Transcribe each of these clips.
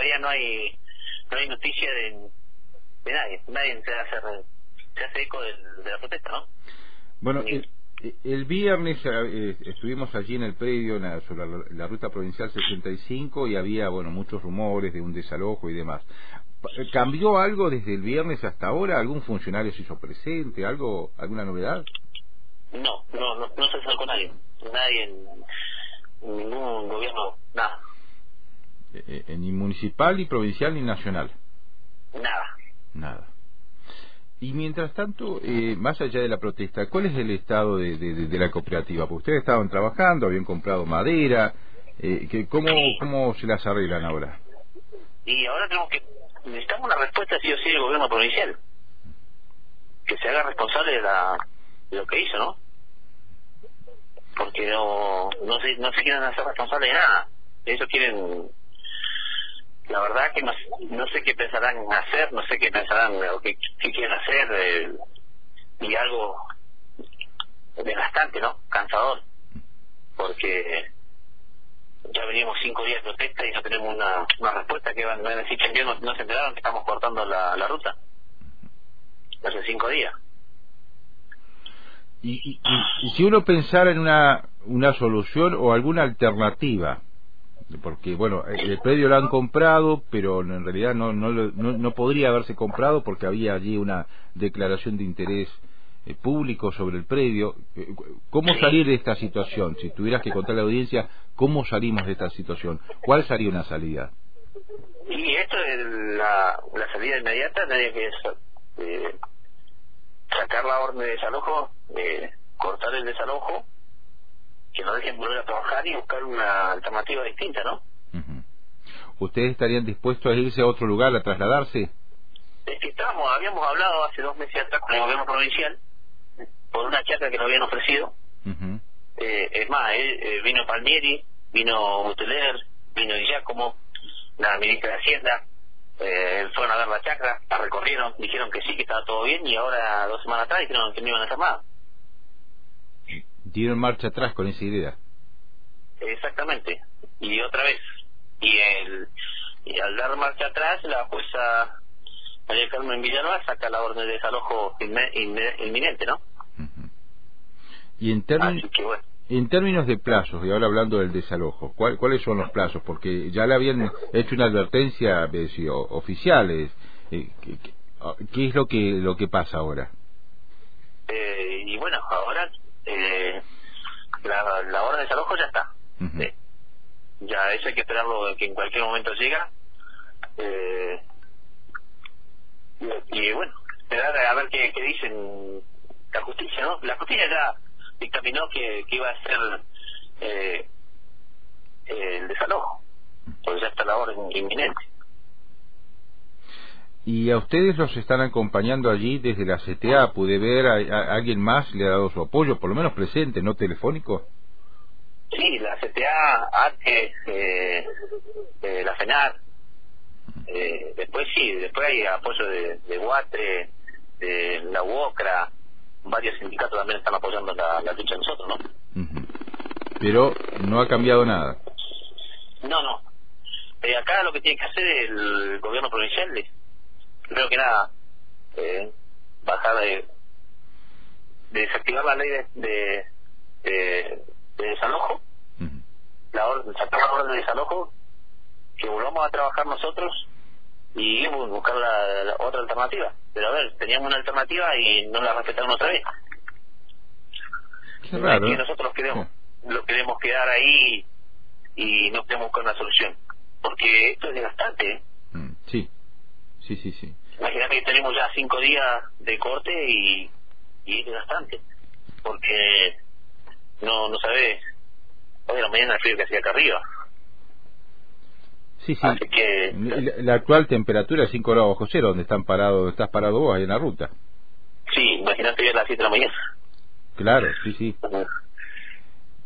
todavía no hay no hay noticia de, de nadie. Nadie se hace, se hace eco de la protesta, ¿no? Bueno, el, el viernes eh, estuvimos allí en el predio en sobre la, ruta provincial 65 y había, bueno, muchos rumores de un desalojo y demás. ¿Cambió algo desde el viernes hasta ahora? ¿Algún funcionario se hizo presente? ¿Algo, ¿Alguna novedad? No, no, no, no se acercó nadie. Nadie, ningún gobierno, nada. Eh, ni municipal, ni provincial, ni nacional. Nada. Nada. Y mientras tanto, eh, más allá de la protesta, ¿cuál es el estado de, de, la cooperativa? Porque ustedes estaban trabajando, habían comprado madera, eh, que, ¿cómo, ¿cómo se las arreglan ahora? Y ahora tenemos que, necesitamos una respuesta sí o sí del gobierno provincial, que se haga responsable de, la, de lo que hizo, ¿no? Porque no, no, se, no se quieren hacer responsables de nada. Ellos quieren la verdad que no, no sé qué pensarán hacer, no sé qué pensarán o qué, quieren hacer, eh, y algo desgastante, ¿no? Cansador, porque ya venimos cinco días de protesta y no tenemos una, una respuesta que van a decir que no, no se enteraron que estamos cortando la, la ruta. Hace cinco días. Y, y, y, si uno pensara en una, una solución o alguna alternativa, porque bueno el predio lo han comprado pero en realidad no no, no, podría haberse comprado porque había allí una declaración de interés eh, público sobre el predio. Eh, cómo salir de esta situación si tuvieras que contar a la audiencia cómo salimos de esta situación cuál sería una salida y esto es la, la salida inmediata nadie que eh, sacar la orden de desalojo cortar el desalojo que no dejen volver a trabajar y buscar una alternativa distinta, ¿no? ¿Ustedes estarían dispuestos a irse a otro lugar, a trasladarse? Es que estábamos, habíamos hablado hace dos meses atrás con el gobierno provincial por una chacra que nos habían ofrecido. eh, es más, eh, vino Palmieri, vino Buteler, vino Giacomo, la ministra de Hacienda, eh, fueron a ver la chacra, la recorrieron, dijeron que sí, que estaba todo bien y ahora dos semanas atrás dijeron que no iban a hacer nada dieron marcha atrás con esa idea. Exactamente. Y otra vez. Y, el, y al dar marcha atrás, la jueza María Carmen Villanueva saca la orden de desalojo inminente, ¿no? Y en términos... En términos de plazos, y ahora hablando del desalojo, ¿cuál, ¿cuáles son los plazos? Porque ya le habían hecho una advertencia eh, oficiales. Eh, ¿qué, es lo que lo que pasa ahora? Eh, y bueno, ahora eh, la, la orden de desalojo ya está. Ya eso hay que esperarlo que en cualquier momento llega. Eh, y, bueno, esperar a ver qué, qué, dicen la justicia, ¿no? La justicia ya dictaminó que, que iba a ser eh, el desalojo, porque ya está la orden inminente. ¿Y a ustedes los están acompañando allí desde la CTA? ¿Pude ver a, alguien más le ha dado su apoyo, por lo menos presente, no telefónico? Sí, la CTA, ATE, eh, eh, la FENAR, eh, después sí, después hay apoyo de, de UATRE, de la UOCRA, varios sindicatos también están apoyando la, lucha de nosotros, ¿no? Pero no ha cambiado nada. No, no. Eh, acá lo que tiene que hacer el gobierno provincial es creo que nada, eh, bajar de, desactivar la ley de, de, desalojo, la orden, sacar la orden de desalojo, que volvamos a trabajar nosotros y buscar la, otra alternativa. Pero a ver, teníamos una alternativa y no la respetaron otra vez. Qué raro. que nosotros queremos, lo queremos quedar ahí y no queremos buscar una solución. Porque esto es desgastante. ¿eh? Mm, sí, sí, sí, sí. Imagínate que tenemos ya cinco días de corte y, y es bastante, porque no no sabes, hoy de la mañana el frío que hacía acá arriba. Sí, sí. la, actual temperatura es 5 grados bajo cero, donde están parados, estás parado vos ahí en la ruta. Sí, imagínate ya a las 7 de la mañana. Claro, sí, sí.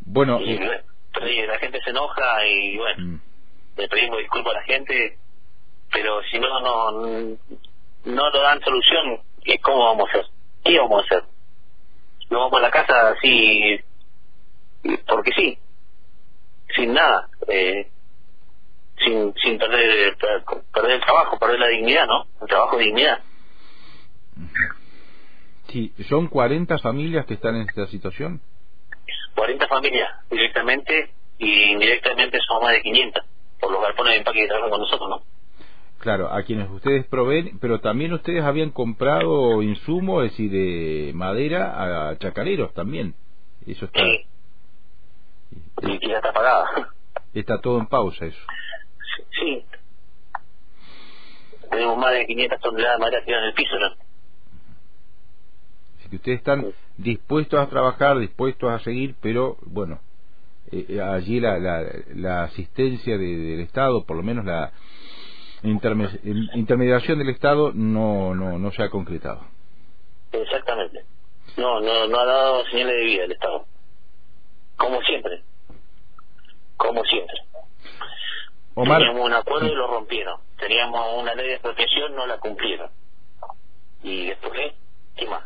Bueno, y, eh, la gente se enoja y bueno, mm. le pedimos disculpas a la gente, pero si no, no no lo dan solución, ¿cómo vamos a hacer? ¿Qué vamos a hacer? ¿Nos vamos a la casa así porque sí? Sin nada. Eh, sin, sin perder, perder el trabajo, perder la dignidad, ¿no? El trabajo de dignidad. Sí, ¿son 40 familias que están en esta situación? 40 familias directamente y indirectamente son más de 500 por los galpones de empaque que trabajan con nosotros, ¿no? Claro, a quienes ustedes proveen, pero también ustedes habían comprado insumos, es decir, de madera a chacareros también. Eso está. Sí. Y, ya está pagada. Está todo en pausa eso. Sí. Tenemos más de 500 toneladas de madera tiradas en el piso, ¿no? Así que ustedes están dispuestos a trabajar, dispuestos a seguir, pero bueno, eh, eh, allí la, la, la asistencia del Estado, por lo menos la intermediación del Estado, no, no, no se ha concretado. Exactamente. No, no, no ha dado señales de vida el Estado. Como siempre. Como siempre. Teníamos un acuerdo y lo rompieron. Teníamos una ley de expropiación, no la cumplieron. Y después, ¿qué más?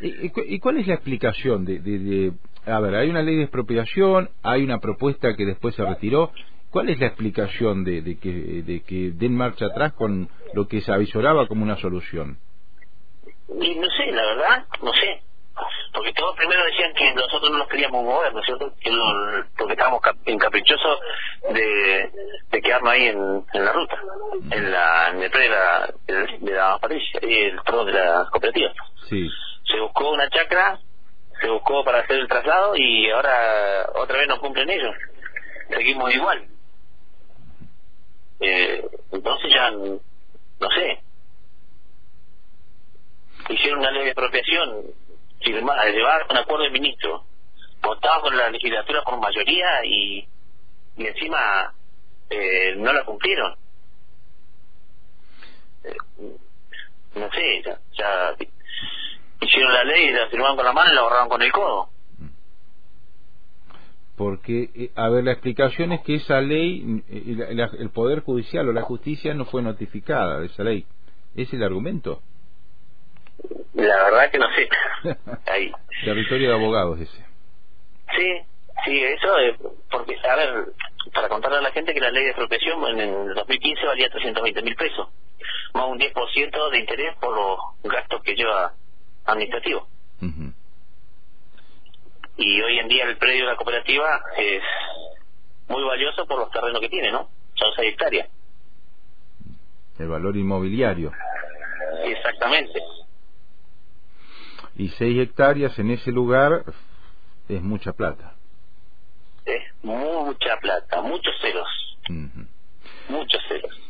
¿Y, cuál es la explicación de, de, A ver, hay una ley de expropiación, hay una propuesta que después se retiró. ¿Cuál es la explicación de, de, que, de que den marcha atrás con lo que se avisoraba como una solución? Y no sé, la verdad, no sé. Porque todos primero decían que nosotros no nos queríamos mover, ¿no es cierto? Que porque estábamos encaprichosos de, de quedarnos ahí en, en la ruta, en la en el de la, de la Patricia, el perdón, de la cooperativa. Sí se buscó una chacra, se buscó para hacer el traslado y ahora otra vez no cumplen ellos. Seguimos igual. Eh, entonces ya, no sé. Hicieron una ley de expropiación, llevar un acuerdo del ministro, votado con la legislatura por mayoría y, y encima eh, no la cumplieron. Eh, no sé, ya, ya hicieron la ley, la firmaron con la mano y la borraron con el codo. Porque, eh, a ver, la explicación es que esa ley, eh, el Poder Judicial o la justicia no fue notificada de esa ley. ¿Es el argumento? La verdad que no sé. Ahí. Territorio de abogados ese. Sí, sí, eso, es porque, a ver, para contarle a la gente que la ley de expropiación en el 2015 valía 320 mil pesos, más un 10% de interés por los gastos que lleva administrativo. Y hoy en día el predio de la cooperativa es muy valioso por los terrenos que tiene, ¿no? Son seis hectáreas. El valor inmobiliario. Exactamente. Y seis hectáreas en ese lugar es mucha plata. Es mucha plata, muchos ceros. Muchos ceros.